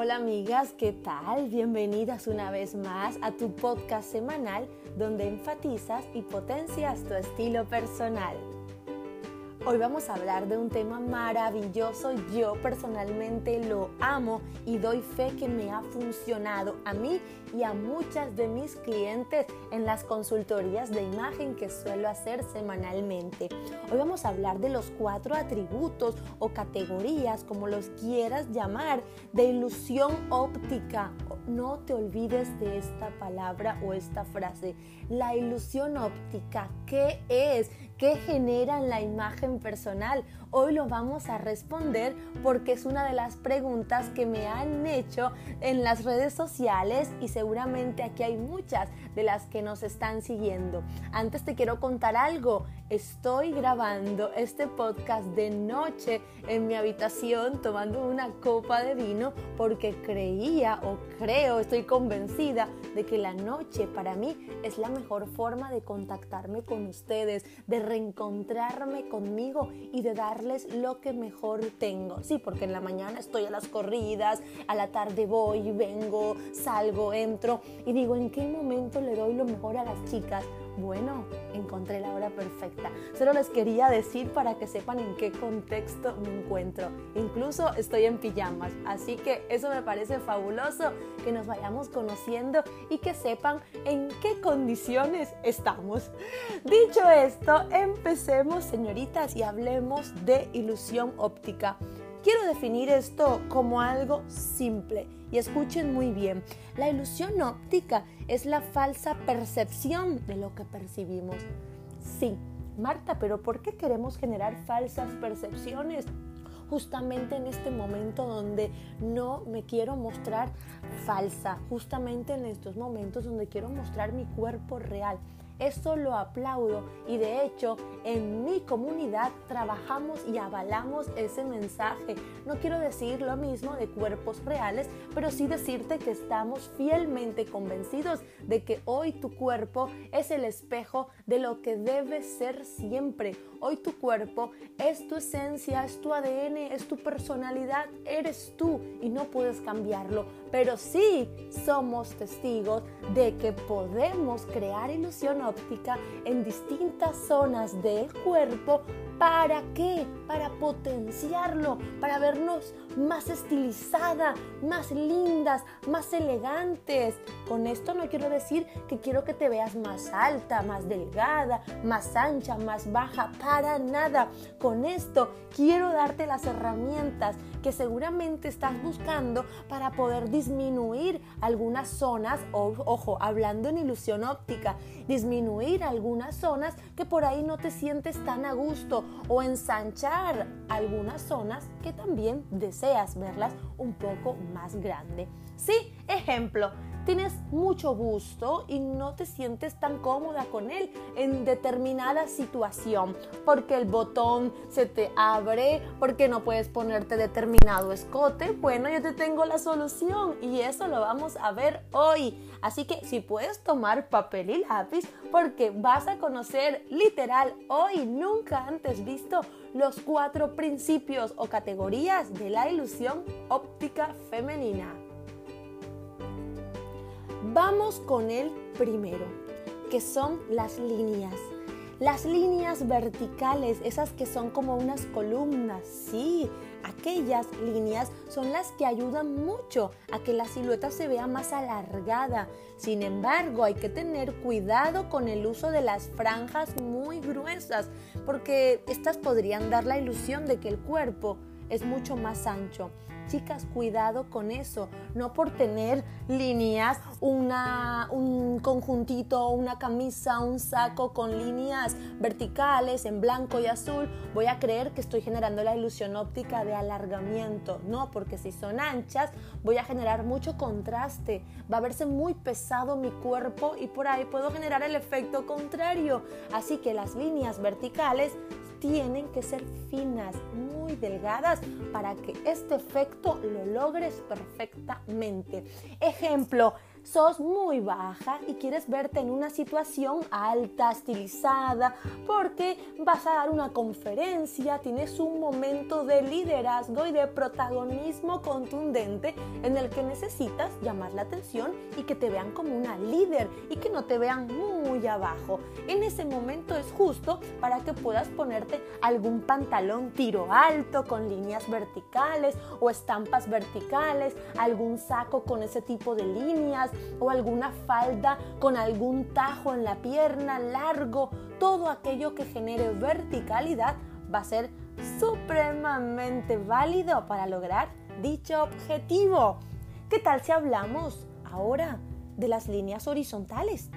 Hola amigas, ¿qué tal? Bienvenidas una vez más a tu podcast semanal donde enfatizas y potencias tu estilo personal. Hoy vamos a hablar de un tema maravilloso. Yo personalmente lo amo y doy fe que me ha funcionado a mí y a muchas de mis clientes en las consultorías de imagen que suelo hacer semanalmente. Hoy vamos a hablar de los cuatro atributos o categorías, como los quieras llamar, de ilusión óptica. No te olvides de esta palabra o esta frase. La ilusión óptica, ¿qué es? ¿Qué genera en la imagen personal? Hoy lo vamos a responder porque es una de las preguntas que me han hecho en las redes sociales y seguramente aquí hay muchas de las que nos están siguiendo. Antes te quiero contar algo. Estoy grabando este podcast de noche en mi habitación tomando una copa de vino porque creía o creo, estoy convencida de que la noche para mí es la mejor forma de contactarme con ustedes, de reencontrarme conmigo y de darles lo que mejor tengo. Sí, porque en la mañana estoy a las corridas, a la tarde voy, vengo, salgo, entro y digo, ¿en qué momento le doy lo mejor a las chicas? Bueno, encontré la hora perfecta. Solo les quería decir para que sepan en qué contexto me encuentro. Incluso estoy en pijamas, así que eso me parece fabuloso que nos vayamos conociendo y que sepan en qué condiciones estamos. Dicho esto, empecemos, señoritas, y hablemos de ilusión óptica. Quiero definir esto como algo simple y escuchen muy bien. La ilusión óptica es la falsa percepción de lo que percibimos. Sí, Marta, pero ¿por qué queremos generar falsas percepciones? justamente en este momento donde no me quiero mostrar falsa, justamente en estos momentos donde quiero mostrar mi cuerpo real. Eso lo aplaudo y de hecho en mi comunidad trabajamos y avalamos ese mensaje. No quiero decir lo mismo de cuerpos reales, pero sí decirte que estamos fielmente convencidos de que hoy tu cuerpo es el espejo de lo que debe ser siempre. Hoy tu cuerpo es tu esencia, es tu ADN, es tu personalidad, eres tú y no puedes cambiarlo. Pero sí somos testigos de que podemos crear ilusión óptica en distintas zonas del cuerpo. ¿Para qué? Para potenciarlo, para vernos más estilizadas, más lindas, más elegantes. Con esto no quiero decir que quiero que te veas más alta, más delgada, más ancha, más baja, para nada. Con esto quiero darte las herramientas que seguramente estás buscando para poder disminuir algunas zonas, o, ojo, hablando en ilusión óptica, disminuir algunas zonas que por ahí no te sientes tan a gusto o ensanchar algunas zonas que también deseas verlas un poco más grande. Sí, ejemplo, tienes mucho gusto y no te sientes tan cómoda con él en determinada situación, porque el botón se te abre, porque no puedes ponerte determinado escote. Bueno, yo te tengo la solución y eso lo vamos a ver hoy. Así que si puedes tomar papel y lápiz, porque vas a conocer literal hoy, nunca antes visto, los cuatro principios o categorías de la ilusión óptica femenina. Vamos con el primero, que son las líneas. Las líneas verticales, esas que son como unas columnas, sí, aquellas líneas son las que ayudan mucho a que la silueta se vea más alargada. Sin embargo, hay que tener cuidado con el uso de las franjas muy gruesas, porque estas podrían dar la ilusión de que el cuerpo es mucho más ancho. Chicas, cuidado con eso. No por tener líneas, una, un conjuntito, una camisa, un saco con líneas verticales en blanco y azul, voy a creer que estoy generando la ilusión óptica de alargamiento. No, porque si son anchas, voy a generar mucho contraste. Va a verse muy pesado mi cuerpo y por ahí puedo generar el efecto contrario. Así que las líneas verticales tienen que ser finas, muy delgadas, para que este efecto lo logres perfectamente. Ejemplo, sos muy baja y quieres verte en una situación alta, estilizada, porque vas a dar una conferencia, tienes un momento de liderazgo y de protagonismo contundente en el que necesitas llamar la atención y que te vean como una líder y que no te vean muy abajo. En ese momento es justo para que puedas ponerte algún pantalón tiro alto con líneas verticales o estampas verticales, algún saco con ese tipo de líneas o alguna falda con algún tajo en la pierna largo, todo aquello que genere verticalidad va a ser supremamente válido para lograr dicho objetivo. ¿Qué tal si hablamos ahora de las líneas horizontales?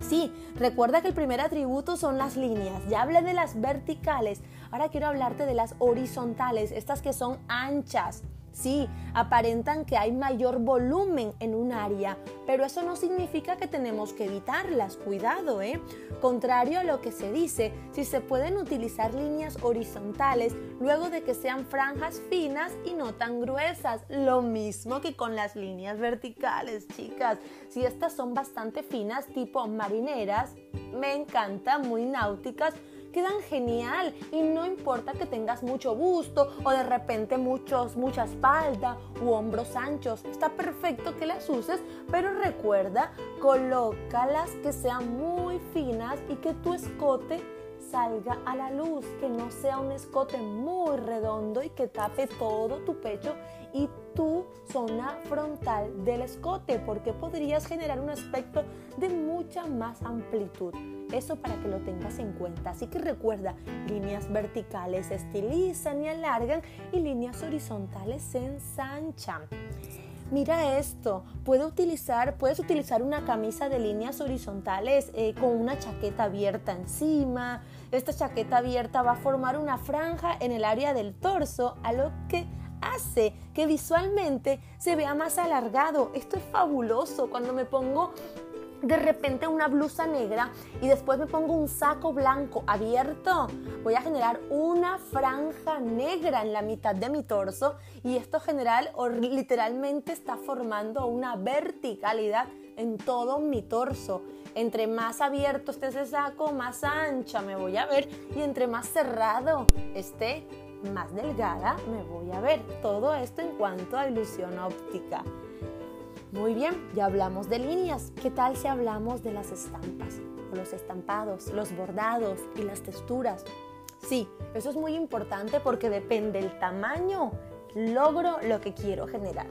Sí, recuerda que el primer atributo son las líneas. Ya hablé de las verticales. Ahora quiero hablarte de las horizontales, estas que son anchas. Sí, aparentan que hay mayor volumen en un área, pero eso no significa que tenemos que evitarlas. Cuidado, ¿eh? Contrario a lo que se dice, si se pueden utilizar líneas horizontales luego de que sean franjas finas y no tan gruesas. Lo mismo que con las líneas verticales, chicas. Si estas son bastante finas, tipo marineras, me encantan, muy náuticas, quedan genial y no importa que tengas mucho busto o de repente muchos, mucha espalda u hombros anchos. Está perfecto que las uses, pero recuerda, colócalas que sean muy finas y que tu escote salga a la luz, que no sea un escote muy redondo y que tape todo tu pecho y tu zona frontal del escote, porque podrías generar un aspecto de mucha más amplitud. Eso para que lo tengas en cuenta. Así que recuerda, líneas verticales estilizan y alargan y líneas horizontales se ensanchan. Mira esto, puedes utilizar, puedes utilizar una camisa de líneas horizontales eh, con una chaqueta abierta encima. Esta chaqueta abierta va a formar una franja en el área del torso, a lo que hace que visualmente se vea más alargado. Esto es fabuloso cuando me pongo de repente una blusa negra y después me pongo un saco blanco abierto, voy a generar una franja negra en la mitad de mi torso y esto general o literalmente está formando una verticalidad en todo mi torso. Entre más abierto esté ese saco, más ancha me voy a ver y entre más cerrado esté, más delgada me voy a ver. Todo esto en cuanto a ilusión óptica. Muy bien, ya hablamos de líneas. ¿Qué tal si hablamos de las estampas? Los estampados, los bordados y las texturas. Sí, eso es muy importante porque depende del tamaño, logro lo que quiero generar.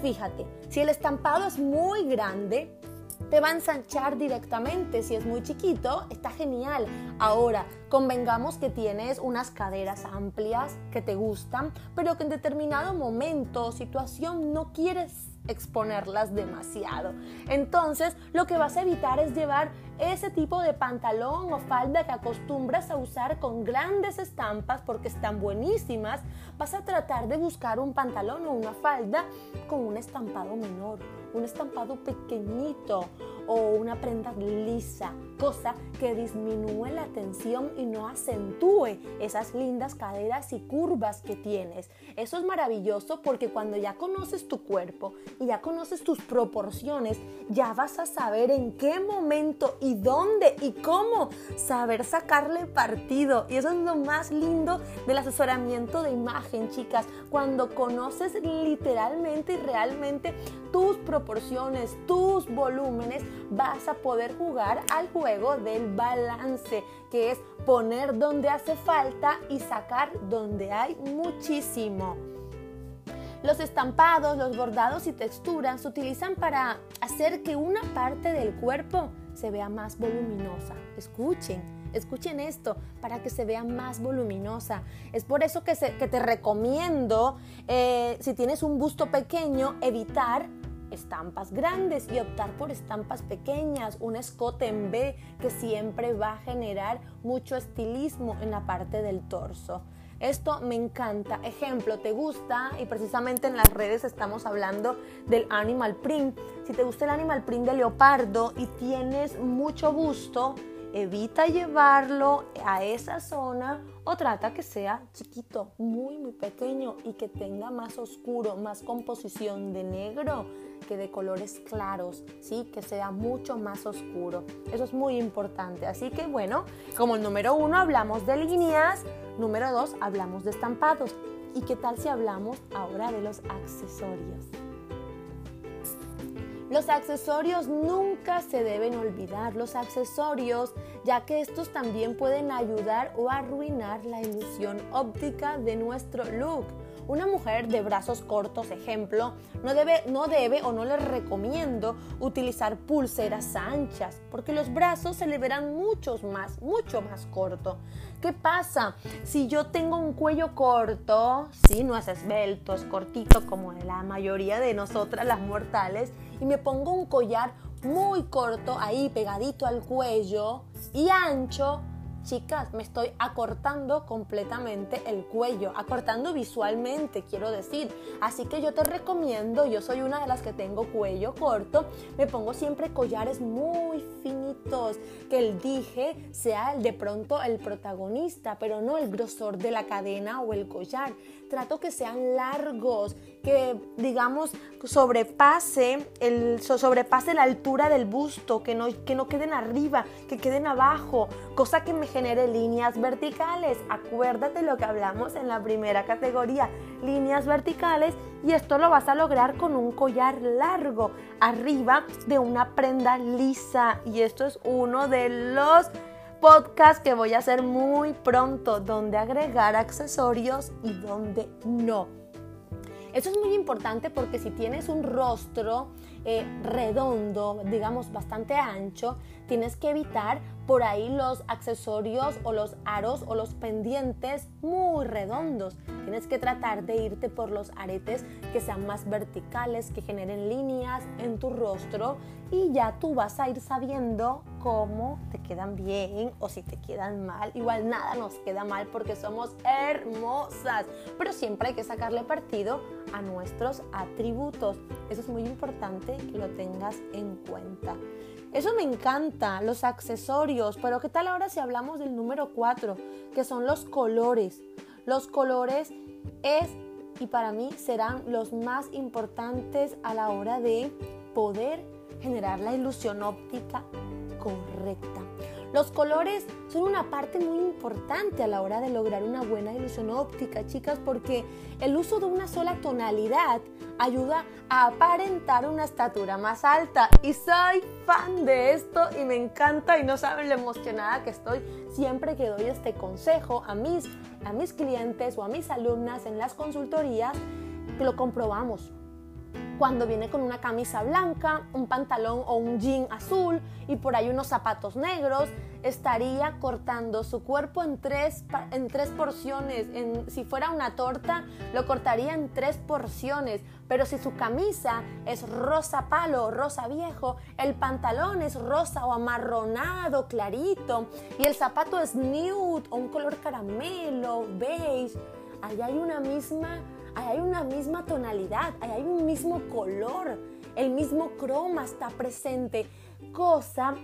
Fíjate, si el estampado es muy grande, te va a ensanchar directamente. Si es muy chiquito, está genial. Ahora, convengamos que tienes unas caderas amplias que te gustan, pero que en determinado momento o situación no quieres exponerlas demasiado. Entonces, lo que vas a evitar es llevar ese tipo de pantalón o falda que acostumbras a usar con grandes estampas porque están buenísimas. Vas a tratar de buscar un pantalón o una falda con un estampado menor, un estampado pequeñito o una prenda lisa, cosa que disminuye la tensión y no acentúe esas lindas caderas y curvas que tienes. Eso es maravilloso porque cuando ya conoces tu cuerpo y ya conoces tus proporciones, ya vas a saber en qué momento y dónde y cómo saber sacarle partido. Y eso es lo más lindo del asesoramiento de imagen, chicas, cuando conoces literalmente y realmente tus proporciones, tus volúmenes, vas a poder jugar al juego del balance, que es poner donde hace falta y sacar donde hay muchísimo. Los estampados, los bordados y texturas se utilizan para hacer que una parte del cuerpo se vea más voluminosa. Escuchen, escuchen esto para que se vea más voluminosa. Es por eso que, te recomiendo, eh, si tienes un busto pequeño, evitar estampas grandes y optar por estampas pequeñas, un escote en B que siempre va a generar mucho estilismo en la parte del torso. Esto me encanta. Ejemplo, ¿te gusta? Y precisamente en las redes estamos hablando del animal print. Si te gusta el animal print de leopardo y tienes mucho busto, evita llevarlo a esa zona o trata que sea chiquito, muy muy pequeño y que tenga más oscuro, más composición de negro que de colores claros, ¿sí? Que sea mucho más oscuro. Eso es muy importante. Así que bueno, como el número uno hablamos de líneas, número dos hablamos de estampados. ¿Y qué tal si hablamos ahora de los accesorios? Los accesorios nunca se deben olvidar, los accesorios, ya que estos también pueden ayudar o arruinar la ilusión óptica de nuestro look. Una mujer de brazos cortos, ejemplo, no debe, no debe o no le recomiendo utilizar pulseras anchas, porque los brazos se le verán muchos más, mucho más corto. ¿Qué pasa? Si yo tengo un cuello corto, si no es esbelto, es cortito como la mayoría de nosotras las mortales, y me pongo un collar muy corto ahí pegadito al cuello y ancho, chicas, me estoy acortando completamente el cuello, acortando visualmente, quiero decir. Así que yo te recomiendo, yo soy una de las que tengo cuello corto, me pongo siempre collares muy finitos, que el dije sea el de pronto el protagonista, pero no el grosor de la cadena o el collar. Trato que sean largos, que digamos sobrepase, el, sobrepase la altura del busto, que no, que no queden arriba, que queden abajo, cosa que me genere líneas verticales. Acuérdate lo que hablamos en la primera categoría, líneas verticales, y esto lo vas a lograr con un collar largo arriba de una prenda lisa. Y esto es uno de los podcasts que voy a hacer muy pronto, donde agregar accesorios y donde no. Eso es muy importante porque si tienes un rostro eh, redondo, digamos bastante ancho, tienes que evitar por ahí los accesorios o los aros o los pendientes muy redondos. Tienes que tratar de irte por los aretes que sean más verticales, que generen líneas en tu rostro y ya tú vas a ir sabiendo cómo te quedan bien o si te quedan mal. Igual nada nos queda mal porque somos hermosas, pero siempre hay que sacarle partido a nuestros atributos. Eso es muy importante que lo tengas en cuenta. Eso me encanta, los accesorios, pero ¿qué tal ahora si hablamos del número 4, que son los colores? Los colores es y para mí serán los más importantes a la hora de poder generar la ilusión óptica correcta. Los colores son una parte muy importante a la hora de lograr una buena ilusión óptica, chicas, porque el uso de una sola tonalidad ayuda a aparentar una estatura más alta. Y soy fan de esto y me encanta y no saben lo emocionada que estoy siempre que doy este consejo a mis, a mis clientes o a mis alumnas en las consultorías, lo comprobamos cuando viene con una camisa blanca, un pantalón o un jean azul y por ahí unos zapatos negros, estaría cortando su cuerpo en tres, en tres porciones. Si fuera una torta, lo cortaría en tres porciones. Pero si su camisa es rosa palo, rosa viejo, el pantalón es rosa o amarronado, clarito, y el zapato es nude o un color caramelo, beige, ahí hay una misma hay una misma tonalidad, hay un mismo color, el mismo croma está presente, cosa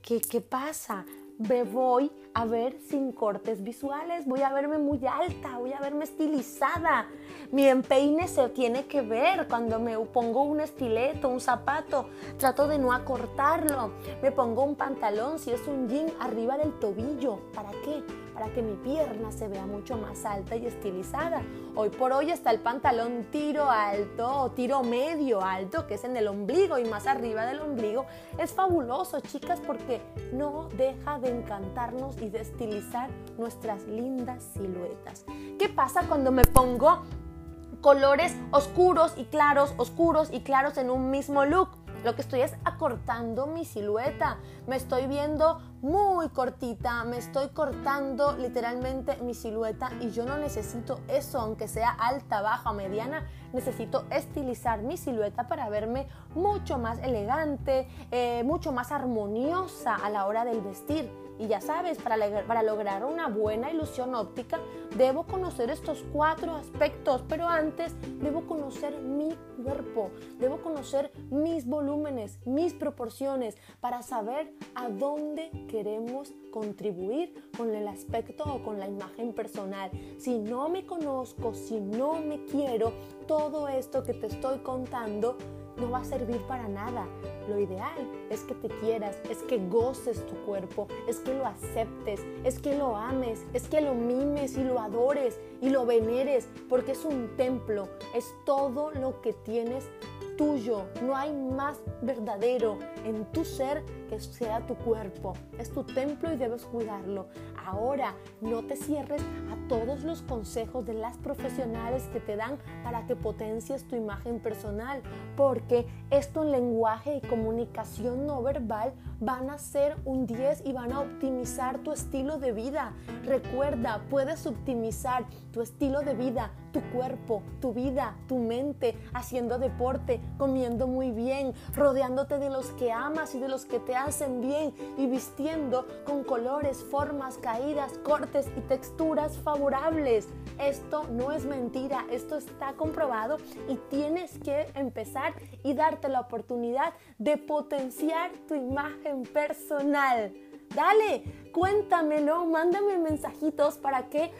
que, ¿qué pasa? Me voy a ver sin cortes visuales, voy a verme muy alta, voy a verme estilizada. Mi empeine se tiene que ver cuando me pongo un estileto, un zapato, trato de no acortarlo. Me pongo un pantalón, si es un jean, arriba del tobillo. ¿Para qué? para que mi pierna se vea mucho más alta y estilizada. Hoy por hoy está el pantalón tiro alto o tiro medio alto, que es en el ombligo y más arriba del ombligo. Es fabuloso, chicas, porque no deja de encantarnos y de estilizar nuestras lindas siluetas. ¿Qué pasa cuando me pongo colores oscuros y claros, oscuros y claros en un mismo look? Lo que estoy es acortando mi silueta. Me estoy viendo muy cortita, me estoy cortando literalmente mi silueta y yo no necesito eso, aunque sea alta, baja o mediana, necesito estilizar mi silueta para verme mucho más elegante, eh, mucho más armoniosa a la hora del vestir. Y ya sabes, para, para lograr una buena ilusión óptica, debo conocer estos cuatro aspectos, pero antes debo conocer mi cuerpo, debo conocer mis volúmenes, mis proporciones, para saber a dónde queremos contribuir con el aspecto o con la imagen personal. Si no me conozco, si no me quiero, todo esto que te estoy contando no va a servir para nada. Lo ideal es que te quieras, es que goces tu cuerpo, es que lo aceptes, es que lo ames, es que lo mimes y lo adores y lo veneres, porque es un templo, es todo lo que tienes tuyo, no hay más verdadero en tu ser que sea tu cuerpo. Es tu templo y debes cuidarlo. Ahora, no te cierres a todos los consejos de las profesionales que te dan para que potencies tu imagen personal, porque esto en lenguaje y comunicación no verbal van a ser un 10 y van a optimizar tu estilo de vida. Recuerda, puedes optimizar tu estilo de vida, tu cuerpo, tu vida, tu mente, haciendo deporte, comiendo muy bien, rodeándote de los que amas y de los que te hacen bien y vistiendo con colores, formas, caídas, cortes y texturas favorables. Esto no es mentira, esto está comprobado y tienes que empezar y darte la oportunidad de potenciar tu imagen personal. Dale, cuéntamelo, mándame mensajitos para que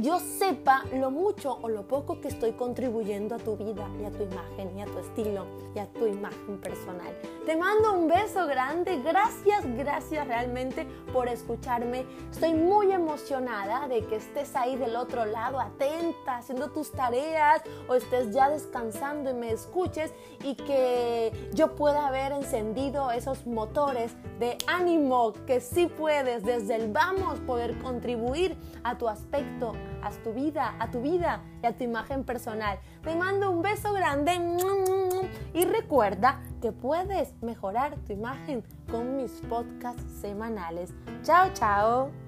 yo sepa lo mucho o lo poco que estoy contribuyendo a tu vida y a tu imagen y a tu estilo y a tu imagen personal. Te mando un beso grande, gracias, gracias realmente por escucharme. Estoy muy emocionada de que estés ahí del otro lado, atenta, haciendo tus tareas o estés ya descansando y me escuches y que yo pueda haber encendido esos motores de ánimo que sí puedes desde el vamos poder contribuir a tu aspecto a tu vida, a tu vida y a tu imagen personal. Te mando un beso grande y recuerda que puedes mejorar tu imagen con mis podcasts semanales. Chao, chao.